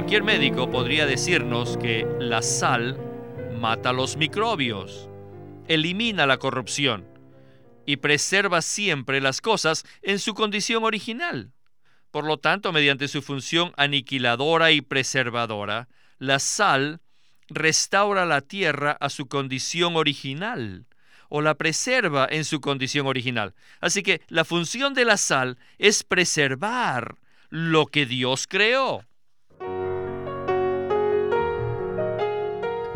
Cualquier médico podría decirnos que la sal mata los microbios, elimina la corrupción y preserva siempre las cosas en su condición original. Por lo tanto, mediante su función aniquiladora y preservadora, la sal restaura la tierra a su condición original o la preserva en su condición original. Así que la función de la sal es preservar lo que Dios creó.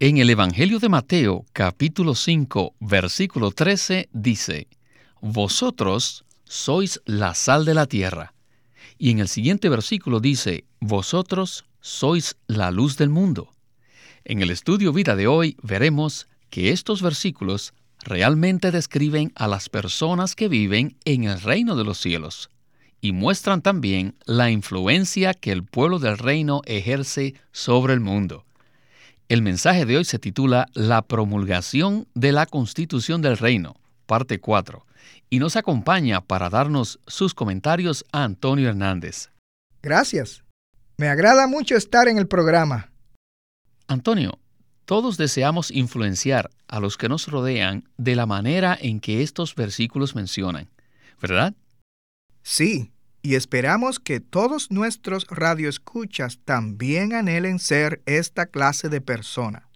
En el Evangelio de Mateo capítulo 5 versículo 13 dice, Vosotros sois la sal de la tierra. Y en el siguiente versículo dice, Vosotros sois la luz del mundo. En el estudio vida de hoy veremos que estos versículos realmente describen a las personas que viven en el reino de los cielos y muestran también la influencia que el pueblo del reino ejerce sobre el mundo. El mensaje de hoy se titula La promulgación de la Constitución del Reino, parte 4, y nos acompaña para darnos sus comentarios a Antonio Hernández. Gracias. Me agrada mucho estar en el programa. Antonio, todos deseamos influenciar a los que nos rodean de la manera en que estos versículos mencionan, ¿verdad? Sí, y esperamos que todos nuestros radioescuchas también anhelen ser esta clase de persona.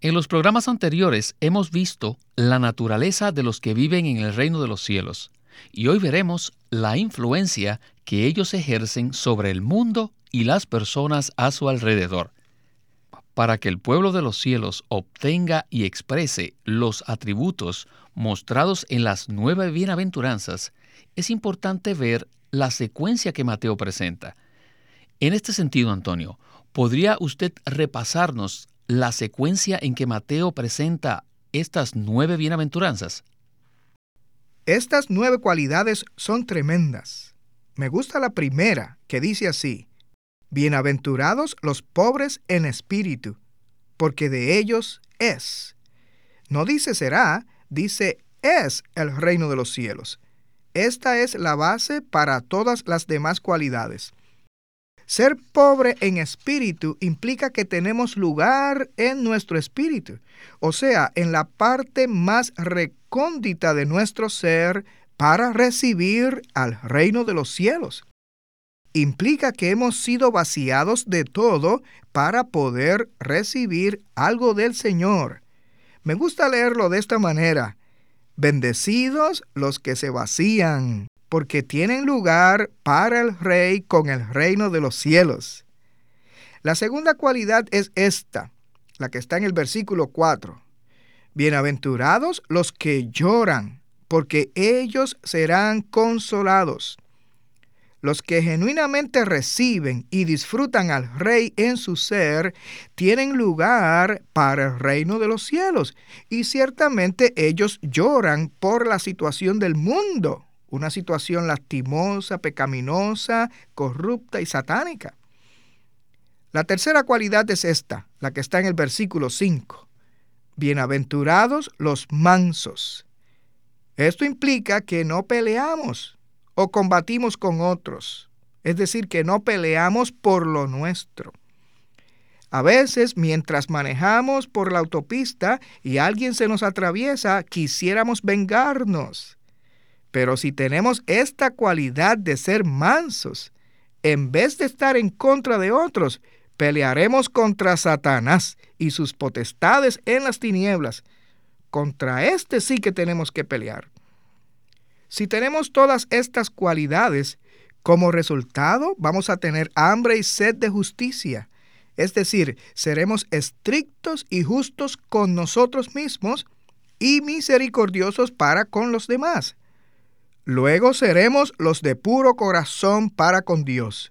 En los programas anteriores hemos visto la naturaleza de los que viven en el reino de los cielos, y hoy veremos la influencia que ellos ejercen sobre el mundo y las personas a su alrededor para que el pueblo de los cielos obtenga y exprese los atributos mostrados en las nueve bienaventuranzas, es importante ver la secuencia que Mateo presenta. En este sentido, Antonio, ¿podría usted repasarnos la secuencia en que Mateo presenta estas nueve bienaventuranzas? Estas nueve cualidades son tremendas. Me gusta la primera, que dice así, Bienaventurados los pobres en espíritu, porque de ellos es. No dice será, dice es el reino de los cielos. Esta es la base para todas las demás cualidades. Ser pobre en espíritu implica que tenemos lugar en nuestro espíritu, o sea, en la parte más recóndita de nuestro ser para recibir al reino de los cielos implica que hemos sido vaciados de todo para poder recibir algo del Señor. Me gusta leerlo de esta manera. Bendecidos los que se vacían, porque tienen lugar para el Rey con el reino de los cielos. La segunda cualidad es esta, la que está en el versículo 4. Bienaventurados los que lloran, porque ellos serán consolados. Los que genuinamente reciben y disfrutan al Rey en su ser tienen lugar para el reino de los cielos y ciertamente ellos lloran por la situación del mundo, una situación lastimosa, pecaminosa, corrupta y satánica. La tercera cualidad es esta, la que está en el versículo 5. Bienaventurados los mansos. Esto implica que no peleamos, o combatimos con otros. Es decir, que no peleamos por lo nuestro. A veces, mientras manejamos por la autopista y alguien se nos atraviesa, quisiéramos vengarnos. Pero si tenemos esta cualidad de ser mansos, en vez de estar en contra de otros, pelearemos contra Satanás y sus potestades en las tinieblas. Contra este sí que tenemos que pelear. Si tenemos todas estas cualidades, como resultado vamos a tener hambre y sed de justicia. Es decir, seremos estrictos y justos con nosotros mismos y misericordiosos para con los demás. Luego seremos los de puro corazón para con Dios.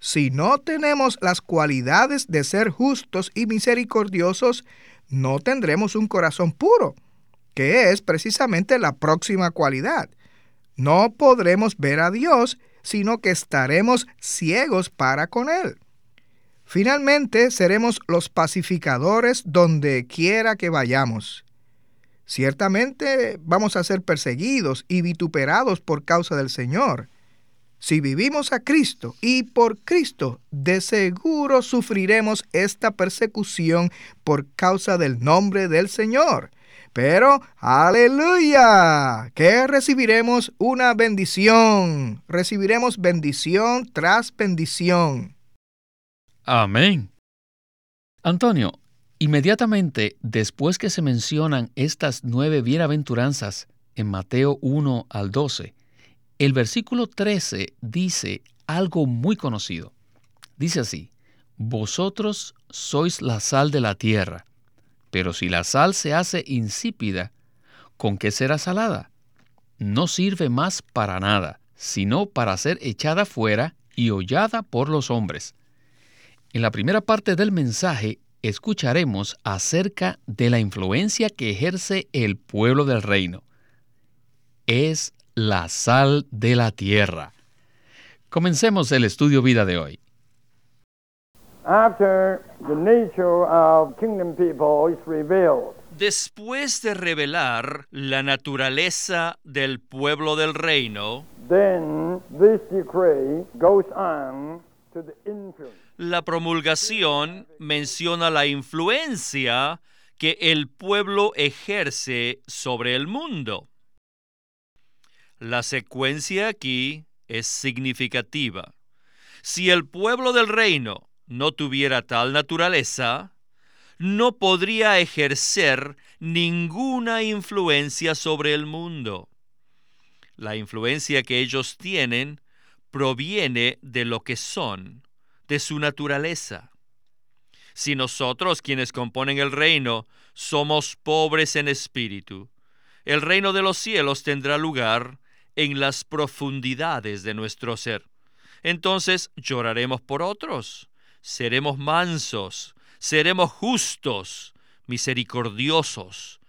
Si no tenemos las cualidades de ser justos y misericordiosos, no tendremos un corazón puro, que es precisamente la próxima cualidad. No podremos ver a Dios, sino que estaremos ciegos para con Él. Finalmente seremos los pacificadores donde quiera que vayamos. Ciertamente vamos a ser perseguidos y vituperados por causa del Señor. Si vivimos a Cristo y por Cristo, de seguro sufriremos esta persecución por causa del nombre del Señor. Pero, aleluya, que recibiremos una bendición. Recibiremos bendición tras bendición. Amén. Antonio, inmediatamente después que se mencionan estas nueve bienaventuranzas en Mateo 1 al 12, el versículo 13 dice algo muy conocido. Dice así, Vosotros sois la sal de la tierra, pero si la sal se hace insípida, ¿con qué será salada? No sirve más para nada, sino para ser echada fuera y hollada por los hombres. En la primera parte del mensaje escucharemos acerca de la influencia que ejerce el pueblo del reino. Es la sal de la tierra. Comencemos el estudio vida de hoy. Después de revelar la naturaleza del pueblo del reino, la promulgación menciona la influencia que el pueblo ejerce sobre el mundo. La secuencia aquí es significativa. Si el pueblo del reino no tuviera tal naturaleza, no podría ejercer ninguna influencia sobre el mundo. La influencia que ellos tienen proviene de lo que son, de su naturaleza. Si nosotros, quienes componen el reino, somos pobres en espíritu, el reino de los cielos tendrá lugar en las profundidades de nuestro ser. Entonces lloraremos por otros, seremos mansos, seremos justos, misericordiosos,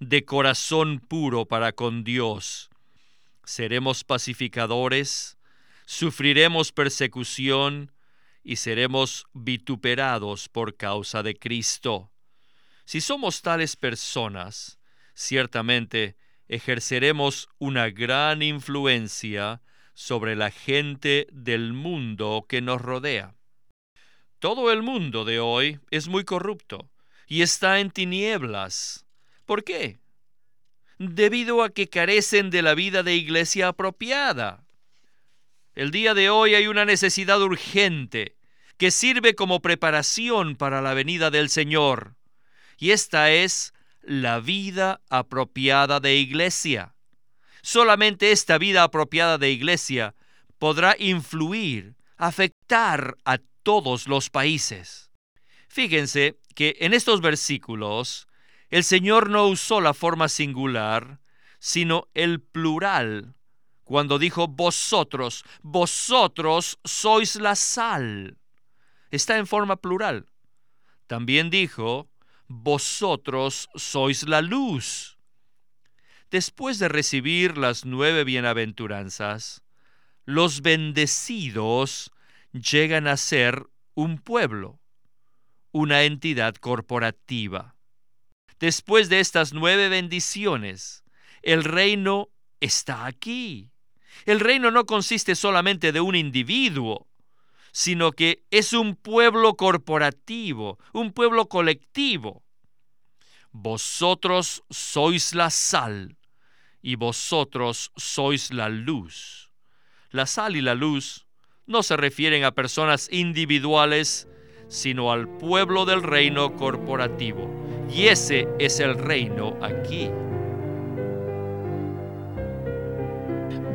de corazón puro para con Dios. Seremos pacificadores, sufriremos persecución y seremos vituperados por causa de Cristo. Si somos tales personas, ciertamente ejerceremos una gran influencia sobre la gente del mundo que nos rodea. Todo el mundo de hoy es muy corrupto y está en tinieblas. ¿Por qué? Debido a que carecen de la vida de iglesia apropiada. El día de hoy hay una necesidad urgente que sirve como preparación para la venida del Señor. Y esta es la vida apropiada de iglesia. Solamente esta vida apropiada de iglesia podrá influir, afectar a todos los países. Fíjense que en estos versículos el Señor no usó la forma singular, sino el plural cuando dijo vosotros, vosotros sois la sal. Está en forma plural. También dijo, vosotros sois la luz. Después de recibir las nueve bienaventuranzas, los bendecidos llegan a ser un pueblo, una entidad corporativa. Después de estas nueve bendiciones, el reino está aquí. El reino no consiste solamente de un individuo, sino que es un pueblo corporativo, un pueblo colectivo. Vosotros sois la sal y vosotros sois la luz. La sal y la luz no se refieren a personas individuales, sino al pueblo del reino corporativo. Y ese es el reino aquí.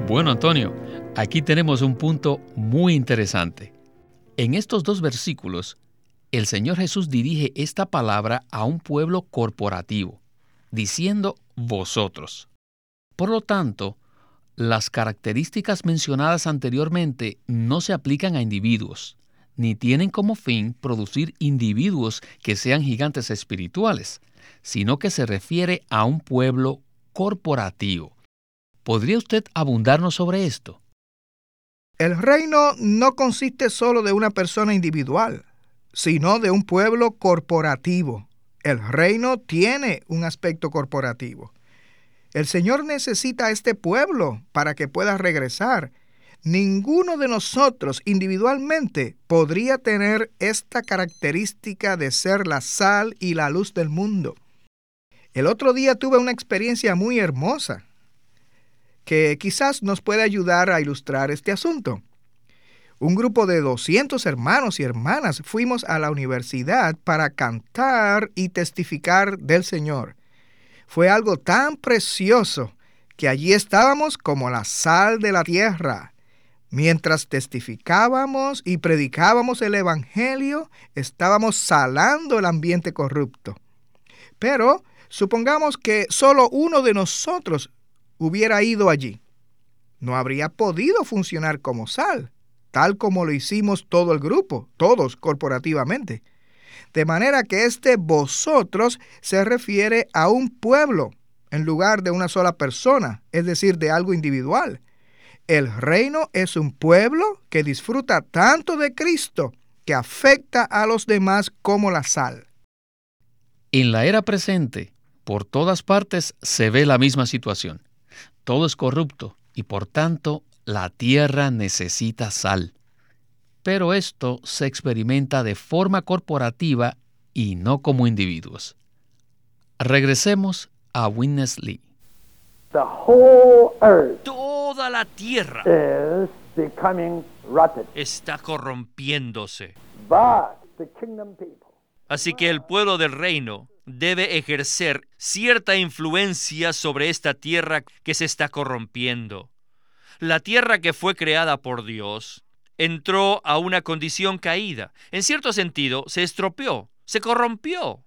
Bueno, Antonio, aquí tenemos un punto muy interesante. En estos dos versículos, el Señor Jesús dirige esta palabra a un pueblo corporativo, diciendo vosotros. Por lo tanto, las características mencionadas anteriormente no se aplican a individuos, ni tienen como fin producir individuos que sean gigantes espirituales, sino que se refiere a un pueblo corporativo. ¿Podría usted abundarnos sobre esto? El reino no consiste solo de una persona individual, sino de un pueblo corporativo. El reino tiene un aspecto corporativo. El Señor necesita a este pueblo para que pueda regresar. Ninguno de nosotros individualmente podría tener esta característica de ser la sal y la luz del mundo. El otro día tuve una experiencia muy hermosa que quizás nos puede ayudar a ilustrar este asunto. Un grupo de 200 hermanos y hermanas fuimos a la universidad para cantar y testificar del Señor. Fue algo tan precioso que allí estábamos como la sal de la tierra. Mientras testificábamos y predicábamos el Evangelio, estábamos salando el ambiente corrupto. Pero supongamos que solo uno de nosotros hubiera ido allí, no habría podido funcionar como sal, tal como lo hicimos todo el grupo, todos corporativamente. De manera que este vosotros se refiere a un pueblo en lugar de una sola persona, es decir, de algo individual. El reino es un pueblo que disfruta tanto de Cristo que afecta a los demás como la sal. En la era presente, por todas partes se ve la misma situación. Todo es corrupto y por tanto la tierra necesita sal. Pero esto se experimenta de forma corporativa y no como individuos. Regresemos a Witness Lee. Toda la tierra está corrompiéndose. Así que el pueblo del reino debe ejercer cierta influencia sobre esta tierra que se está corrompiendo. La tierra que fue creada por Dios entró a una condición caída. En cierto sentido, se estropeó, se corrompió.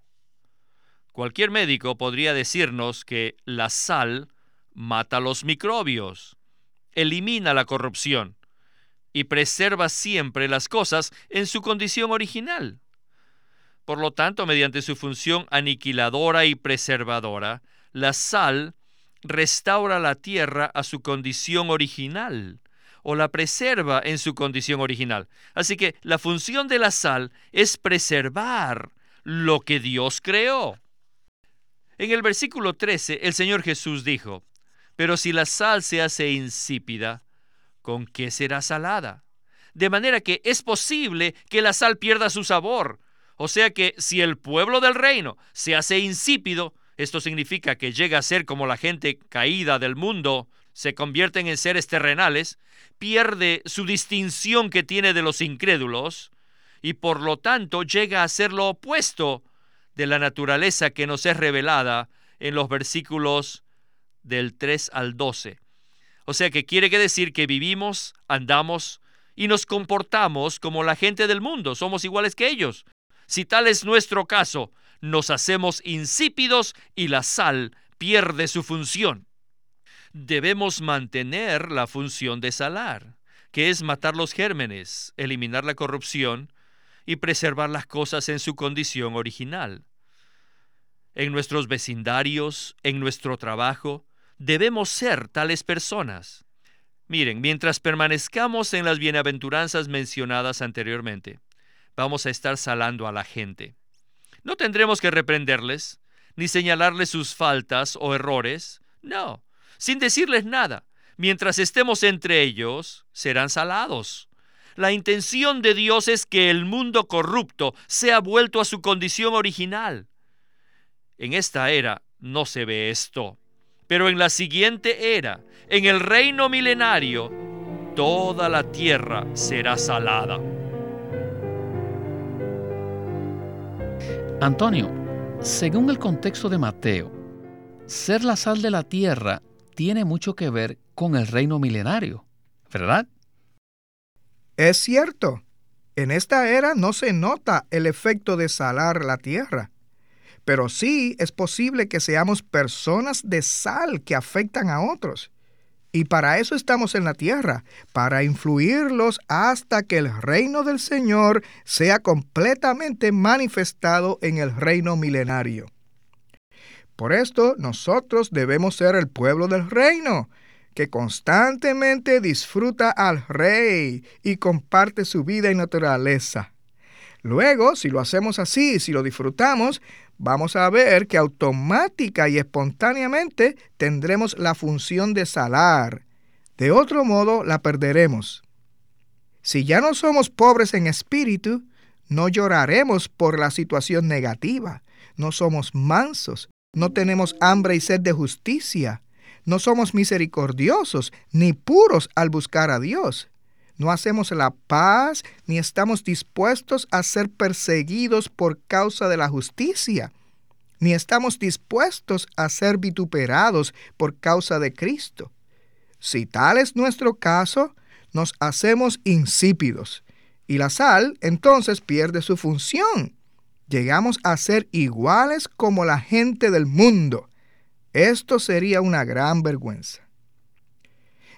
Cualquier médico podría decirnos que la sal mata los microbios, elimina la corrupción y preserva siempre las cosas en su condición original. Por lo tanto, mediante su función aniquiladora y preservadora, la sal restaura la tierra a su condición original o la preserva en su condición original. Así que la función de la sal es preservar lo que Dios creó. En el versículo 13, el Señor Jesús dijo, pero si la sal se hace insípida, ¿con qué será salada? De manera que es posible que la sal pierda su sabor, o sea que si el pueblo del reino se hace insípido, esto significa que llega a ser como la gente caída del mundo, se convierten en seres terrenales, pierde su distinción que tiene de los incrédulos y por lo tanto llega a ser lo opuesto de la naturaleza que nos es revelada en los versículos del 3 al 12. O sea que quiere decir que vivimos, andamos y nos comportamos como la gente del mundo, somos iguales que ellos, si tal es nuestro caso, nos hacemos insípidos y la sal pierde su función. Debemos mantener la función de salar, que es matar los gérmenes, eliminar la corrupción y preservar las cosas en su condición original. En nuestros vecindarios, en nuestro trabajo, debemos ser tales personas. Miren, mientras permanezcamos en las bienaventuranzas mencionadas anteriormente, vamos a estar salando a la gente. No tendremos que reprenderles, ni señalarles sus faltas o errores, no, sin decirles nada. Mientras estemos entre ellos, serán salados. La intención de Dios es que el mundo corrupto sea vuelto a su condición original. En esta era no se ve esto, pero en la siguiente era, en el reino milenario, toda la tierra será salada. Antonio, según el contexto de Mateo, ser la sal de la tierra tiene mucho que ver con el reino milenario, ¿verdad? Es cierto. En esta era no se nota el efecto de salar la tierra, pero sí es posible que seamos personas de sal que afectan a otros. Y para eso estamos en la tierra, para influirlos hasta que el reino del Señor sea completamente manifestado en el reino milenario. Por esto nosotros debemos ser el pueblo del reino, que constantemente disfruta al rey y comparte su vida y naturaleza. Luego, si lo hacemos así, si lo disfrutamos, vamos a ver que automática y espontáneamente tendremos la función de salar. De otro modo, la perderemos. Si ya no somos pobres en espíritu, no lloraremos por la situación negativa. No somos mansos, no tenemos hambre y sed de justicia. No somos misericordiosos ni puros al buscar a Dios. No hacemos la paz ni estamos dispuestos a ser perseguidos por causa de la justicia, ni estamos dispuestos a ser vituperados por causa de Cristo. Si tal es nuestro caso, nos hacemos insípidos y la sal entonces pierde su función. Llegamos a ser iguales como la gente del mundo. Esto sería una gran vergüenza.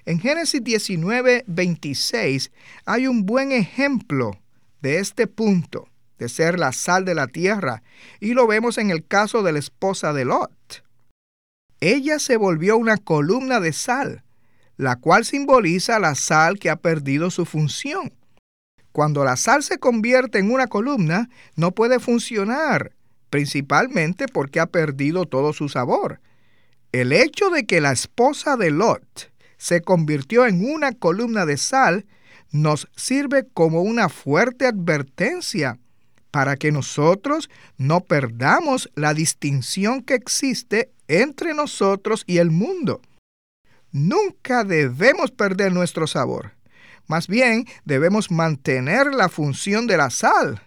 En Génesis 19, 26 hay un buen ejemplo de este punto, de ser la sal de la tierra, y lo vemos en el caso de la esposa de Lot. Ella se volvió una columna de sal, la cual simboliza la sal que ha perdido su función. Cuando la sal se convierte en una columna, no puede funcionar, principalmente porque ha perdido todo su sabor. El hecho de que la esposa de Lot se convirtió en una columna de sal, nos sirve como una fuerte advertencia para que nosotros no perdamos la distinción que existe entre nosotros y el mundo. Nunca debemos perder nuestro sabor. Más bien, debemos mantener la función de la sal,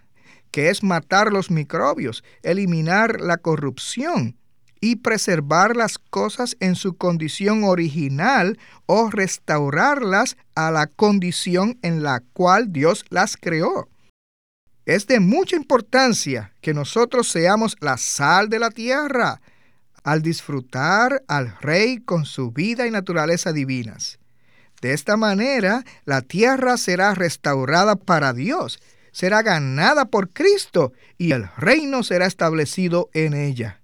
que es matar los microbios, eliminar la corrupción, y preservar las cosas en su condición original o restaurarlas a la condición en la cual Dios las creó. Es de mucha importancia que nosotros seamos la sal de la tierra al disfrutar al Rey con su vida y naturaleza divinas. De esta manera, la tierra será restaurada para Dios, será ganada por Cristo y el reino será establecido en ella.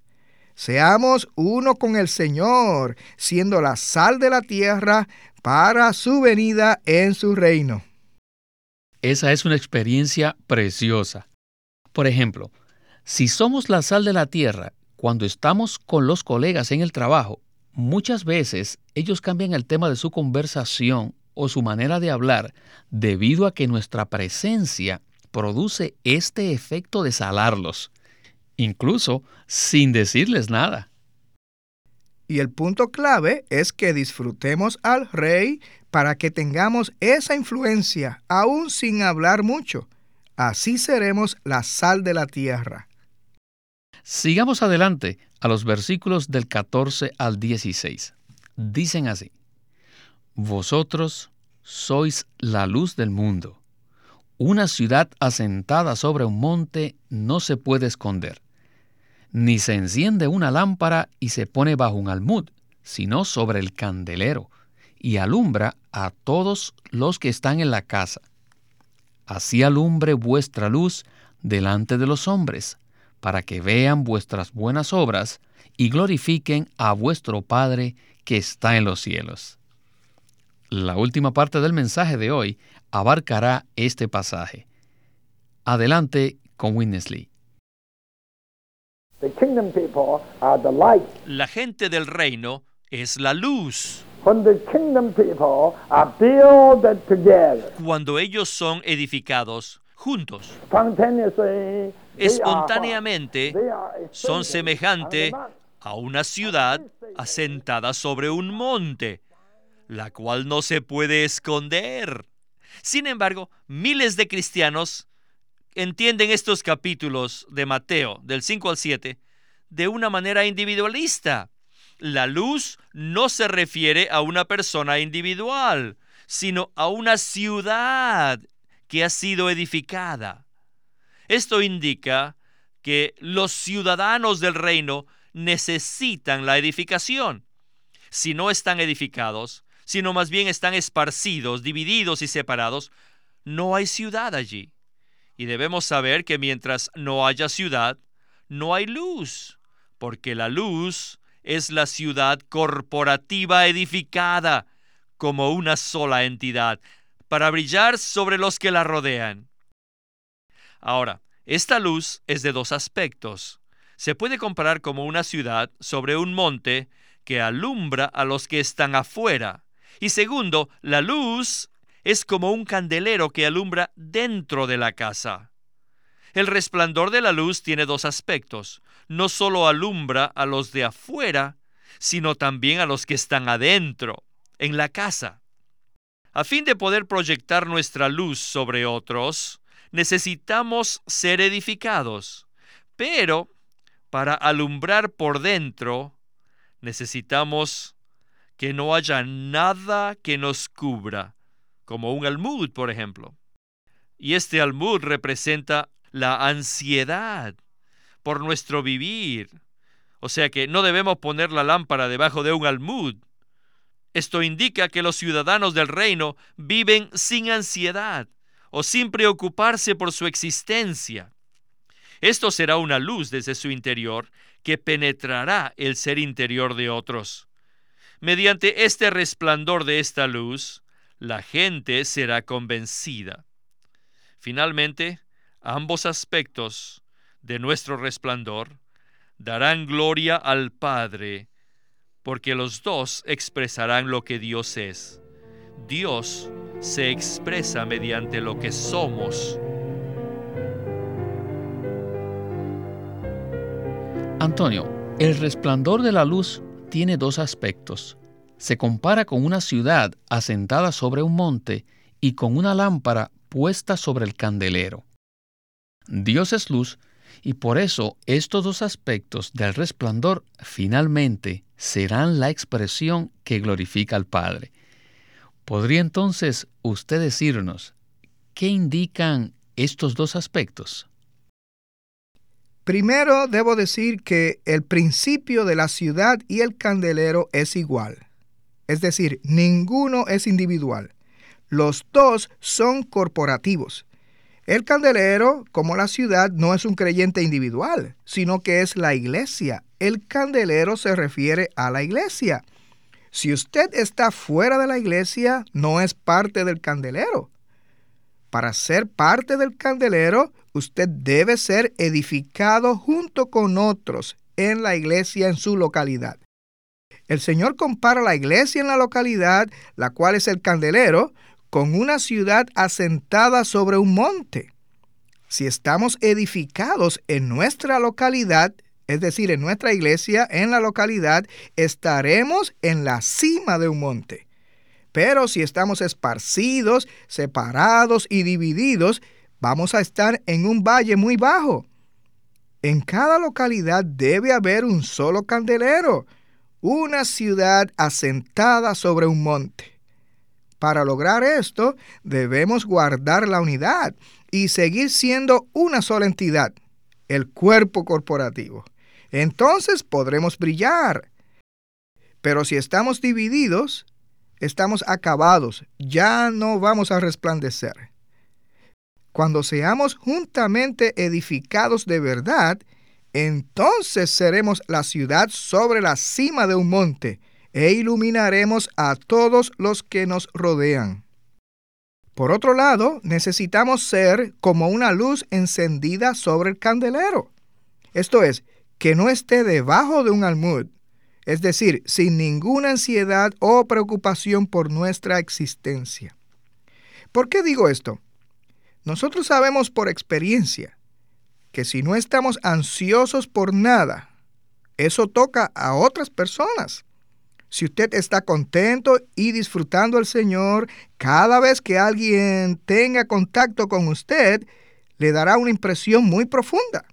Seamos uno con el Señor, siendo la sal de la tierra para su venida en su reino. Esa es una experiencia preciosa. Por ejemplo, si somos la sal de la tierra, cuando estamos con los colegas en el trabajo, muchas veces ellos cambian el tema de su conversación o su manera de hablar debido a que nuestra presencia produce este efecto de salarlos incluso sin decirles nada. Y el punto clave es que disfrutemos al rey para que tengamos esa influencia, aún sin hablar mucho. Así seremos la sal de la tierra. Sigamos adelante a los versículos del 14 al 16. Dicen así, Vosotros sois la luz del mundo. Una ciudad asentada sobre un monte no se puede esconder ni se enciende una lámpara y se pone bajo un almud, sino sobre el candelero, y alumbra a todos los que están en la casa. Así alumbre vuestra luz delante de los hombres, para que vean vuestras buenas obras y glorifiquen a vuestro Padre que está en los cielos. La última parte del mensaje de hoy abarcará este pasaje. Adelante con Winnesley. La gente del reino es la luz. Cuando ellos son edificados juntos, espontáneamente son semejantes a una ciudad asentada sobre un monte, la cual no se puede esconder. Sin embargo, miles de cristianos entienden estos capítulos de Mateo, del 5 al 7, de una manera individualista. La luz no se refiere a una persona individual, sino a una ciudad que ha sido edificada. Esto indica que los ciudadanos del reino necesitan la edificación. Si no están edificados, sino más bien están esparcidos, divididos y separados, no hay ciudad allí. Y debemos saber que mientras no haya ciudad, no hay luz, porque la luz es la ciudad corporativa edificada como una sola entidad, para brillar sobre los que la rodean. Ahora, esta luz es de dos aspectos. Se puede comparar como una ciudad sobre un monte que alumbra a los que están afuera. Y segundo, la luz es como un candelero que alumbra dentro de la casa. El resplandor de la luz tiene dos aspectos. No solo alumbra a los de afuera, sino también a los que están adentro, en la casa. A fin de poder proyectar nuestra luz sobre otros, necesitamos ser edificados. Pero, para alumbrar por dentro, necesitamos que no haya nada que nos cubra, como un almud, por ejemplo. Y este almud representa la ansiedad por nuestro vivir. O sea que no debemos poner la lámpara debajo de un almud. Esto indica que los ciudadanos del reino viven sin ansiedad o sin preocuparse por su existencia. Esto será una luz desde su interior que penetrará el ser interior de otros. Mediante este resplandor de esta luz, la gente será convencida. Finalmente, ambos aspectos de nuestro resplandor darán gloria al Padre, porque los dos expresarán lo que Dios es. Dios se expresa mediante lo que somos. Antonio, el resplandor de la luz tiene dos aspectos se compara con una ciudad asentada sobre un monte y con una lámpara puesta sobre el candelero. Dios es luz y por eso estos dos aspectos del resplandor finalmente serán la expresión que glorifica al Padre. ¿Podría entonces usted decirnos qué indican estos dos aspectos? Primero debo decir que el principio de la ciudad y el candelero es igual. Es decir, ninguno es individual. Los dos son corporativos. El candelero, como la ciudad, no es un creyente individual, sino que es la iglesia. El candelero se refiere a la iglesia. Si usted está fuera de la iglesia, no es parte del candelero. Para ser parte del candelero, usted debe ser edificado junto con otros en la iglesia en su localidad. El Señor compara la iglesia en la localidad, la cual es el candelero, con una ciudad asentada sobre un monte. Si estamos edificados en nuestra localidad, es decir, en nuestra iglesia, en la localidad, estaremos en la cima de un monte. Pero si estamos esparcidos, separados y divididos, vamos a estar en un valle muy bajo. En cada localidad debe haber un solo candelero, una ciudad asentada sobre un monte. Para lograr esto, debemos guardar la unidad y seguir siendo una sola entidad, el cuerpo corporativo. Entonces podremos brillar. Pero si estamos divididos, estamos acabados, ya no vamos a resplandecer. Cuando seamos juntamente edificados de verdad, entonces seremos la ciudad sobre la cima de un monte e iluminaremos a todos los que nos rodean. Por otro lado, necesitamos ser como una luz encendida sobre el candelero. Esto es, que no esté debajo de un almud, es decir, sin ninguna ansiedad o preocupación por nuestra existencia. ¿Por qué digo esto? Nosotros sabemos por experiencia que si no estamos ansiosos por nada, eso toca a otras personas. Si usted está contento y disfrutando al Señor, cada vez que alguien tenga contacto con usted, le dará una impresión muy profunda.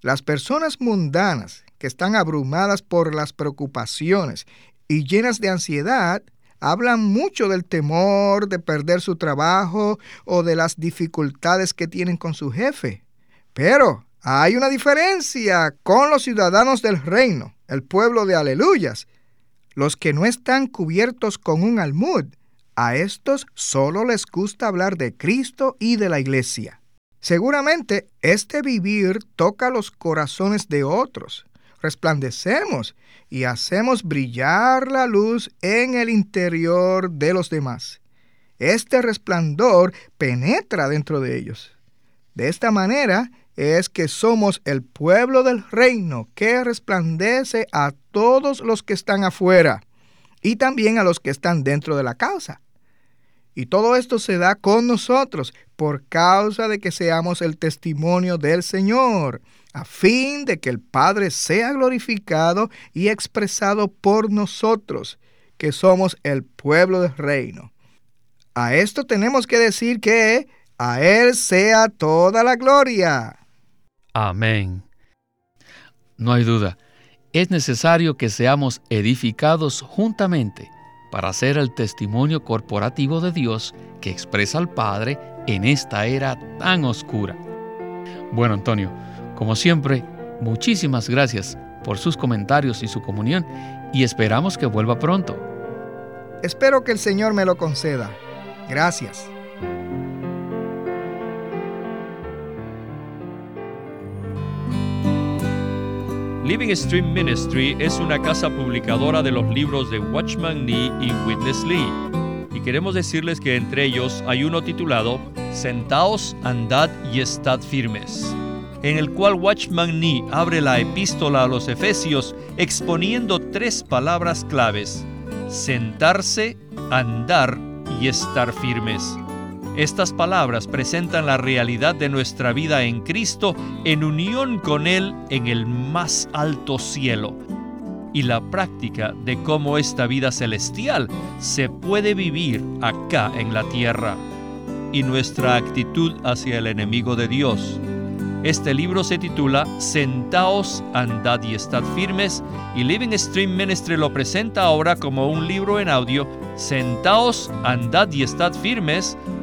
Las personas mundanas que están abrumadas por las preocupaciones y llenas de ansiedad, hablan mucho del temor de perder su trabajo o de las dificultades que tienen con su jefe. Pero hay una diferencia con los ciudadanos del reino, el pueblo de aleluyas. los que no están cubiertos con un almud, a estos solo les gusta hablar de Cristo y de la iglesia. Seguramente este vivir toca los corazones de otros. Resplandecemos y hacemos brillar la luz en el interior de los demás. Este resplandor penetra dentro de ellos. De esta manera es que somos el pueblo del reino que resplandece a todos los que están afuera y también a los que están dentro de la casa. Y todo esto se da con nosotros por causa de que seamos el testimonio del Señor, a fin de que el Padre sea glorificado y expresado por nosotros, que somos el pueblo del reino. A esto tenemos que decir que a Él sea toda la gloria. Amén. No hay duda, es necesario que seamos edificados juntamente para ser el testimonio corporativo de Dios que expresa al Padre en esta era tan oscura. Bueno, Antonio, como siempre, muchísimas gracias por sus comentarios y su comunión y esperamos que vuelva pronto. Espero que el Señor me lo conceda. Gracias. Living Stream Ministry es una casa publicadora de los libros de Watchman Nee y Witness Lee. Y queremos decirles que entre ellos hay uno titulado Sentaos, andad y estad firmes, en el cual Watchman Nee abre la epístola a los Efesios exponiendo tres palabras claves, sentarse, andar y estar firmes. Estas palabras presentan la realidad de nuestra vida en Cristo en unión con Él en el más alto cielo. Y la práctica de cómo esta vida celestial se puede vivir acá en la tierra. Y nuestra actitud hacia el enemigo de Dios. Este libro se titula Sentaos, andad y estad firmes y Living Stream Ministry lo presenta ahora como un libro en audio. Sentaos, andad y estad firmes